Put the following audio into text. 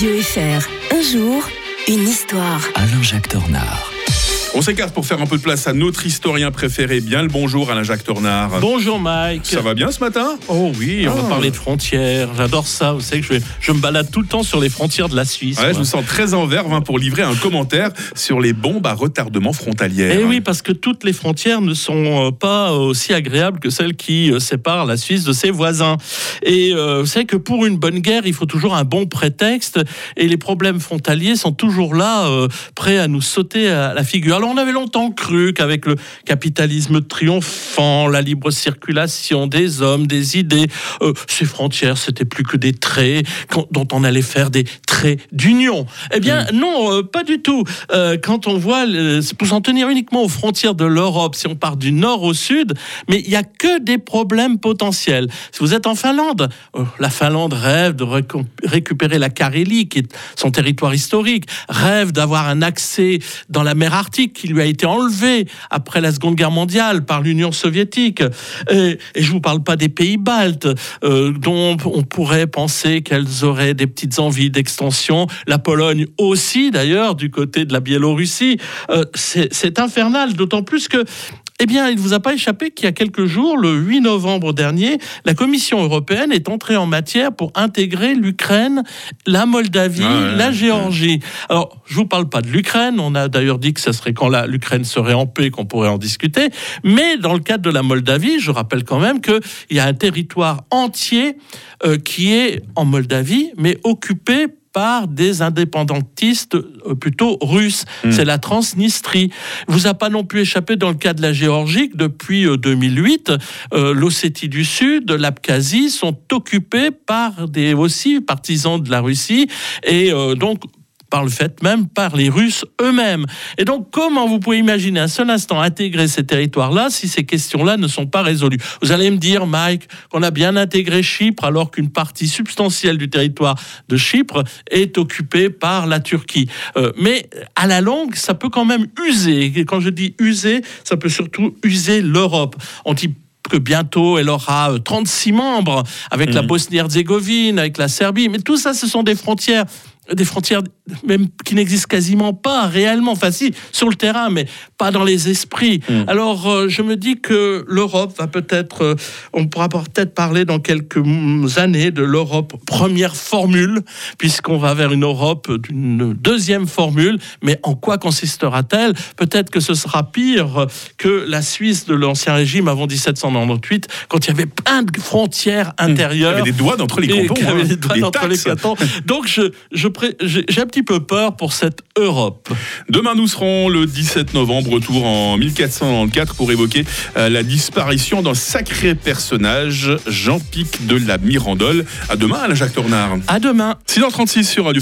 Radio FR. Un jour, une histoire. Alain-Jacques Dornard. On s'écarte pour faire un peu de place à notre historien préféré. Bien le bonjour Alain-Jacques Tornard. Bonjour Mike. Ça va bien ce matin? Oh oui, on Ah. va parler de frontières. J'adore ça. Vous savez que je, je me balade tout le temps sur les frontières de la Suisse. Ouais, je me sens très en verve hein, pour livrer un commentaire sur les bombes à retardement frontalières. Eh oui, parce que toutes les frontières ne sont euh, pas aussi agréables que celles qui euh, séparent la Suisse de ses voisins. Et euh, vous savez que pour une bonne guerre, il faut toujours un bon prétexte. Et les problèmes frontaliers sont toujours là, euh, prêts à nous sauter à la figure. Alors on avait longtemps cru qu'avec le capitalisme triomphant, la libre circulation des hommes, des idées, euh, ces frontières, c'était plus que des traits dont on allait faire des traits d'union. Eh bien, non, euh, pas du tout. Euh, quand on voit, pour s'en tenir uniquement aux frontières de l'Europe, si on part du nord au sud, mais il n'y a que des problèmes potentiels. Si vous êtes en Finlande, la Finlande rêve de récupérer la Carélie, qui est son territoire historique, rêve d'avoir un accès dans la mer Arctique qui lui a été enlevé après la Seconde Guerre mondiale par l'Union soviétique. Et, je vous parle pas des pays baltes, euh, dont on pourrait penser qu'elles auraient des petites envies d'extension. La Pologne aussi, d'ailleurs, du côté de la Biélorussie. Euh, c'est infernal, d'autant plus que eh bien, il ne vous a pas échappé qu'il y a quelques jours, le 8 novembre dernier, la Commission européenne est entrée en matière pour intégrer l'Ukraine, la Moldavie, Ah ouais, la. Géorgie. Alors, je vous parle pas de l'Ukraine. On a d'ailleurs dit que ce serait quand l'Ukraine serait en paix qu'on pourrait en discuter. Mais dans le cadre de la Moldavie, je rappelle quand même qu'il y a un territoire entier euh, qui est en Moldavie, mais occupé par des indépendantistes euh, plutôt russes. Hmm. C'est la Transnistrie. Vous a pas non plus échappé dans le cas de la Géorgie que depuis euh, 2008, euh, l'Ossétie du Sud, l'Abkhazie sont occupés par des aussi partisans de la Russie et euh, donc par le fait même par les Russes eux-mêmes. Et donc, comment vous pouvez imaginer un seul instant intégrer ces territoires-là si ces questions-là ne sont pas résolues? Vous allez me dire, Mike, qu'on a bien intégré Chypre alors qu'une partie substantielle du territoire de Chypre est occupée par la Turquie. Euh, mais à la longue, ça peut quand même user. Et quand je dis user, ça peut surtout user l'Europe. On dit que bientôt elle aura euh, 36 membres avec la Bosnie-Herzégovine, avec la Serbie, mais tout ça, ce sont des frontières des frontières même qui n'existent quasiment pas réellement, enfin si, sur le terrain, mais pas dans les esprits. Alors euh, je me dis que l'Europe va peut-être, euh, on pourra peut-être parler dans quelques années de l'Europe première formule, puisqu'on va vers une Europe d'une deuxième formule, mais en quoi consistera-t-elle? Peut-être que ce sera pire que la Suisse de l'ancien régime avant 1798, quand il y avait plein de frontières Il y intérieures. avait des doigts entre les cantons. hein. des douanes Des entre les cantons. Donc, je, j'ai un petit peu peur pour cette Europe. Demain, nous serons le 17 novembre, retour en 1494 pour évoquer euh, la disparition d'un sacré personnage, Jean-Pic de la Mirandole. À demain, Alain-Jacques Tornard. À demain. 6h36 sur Radio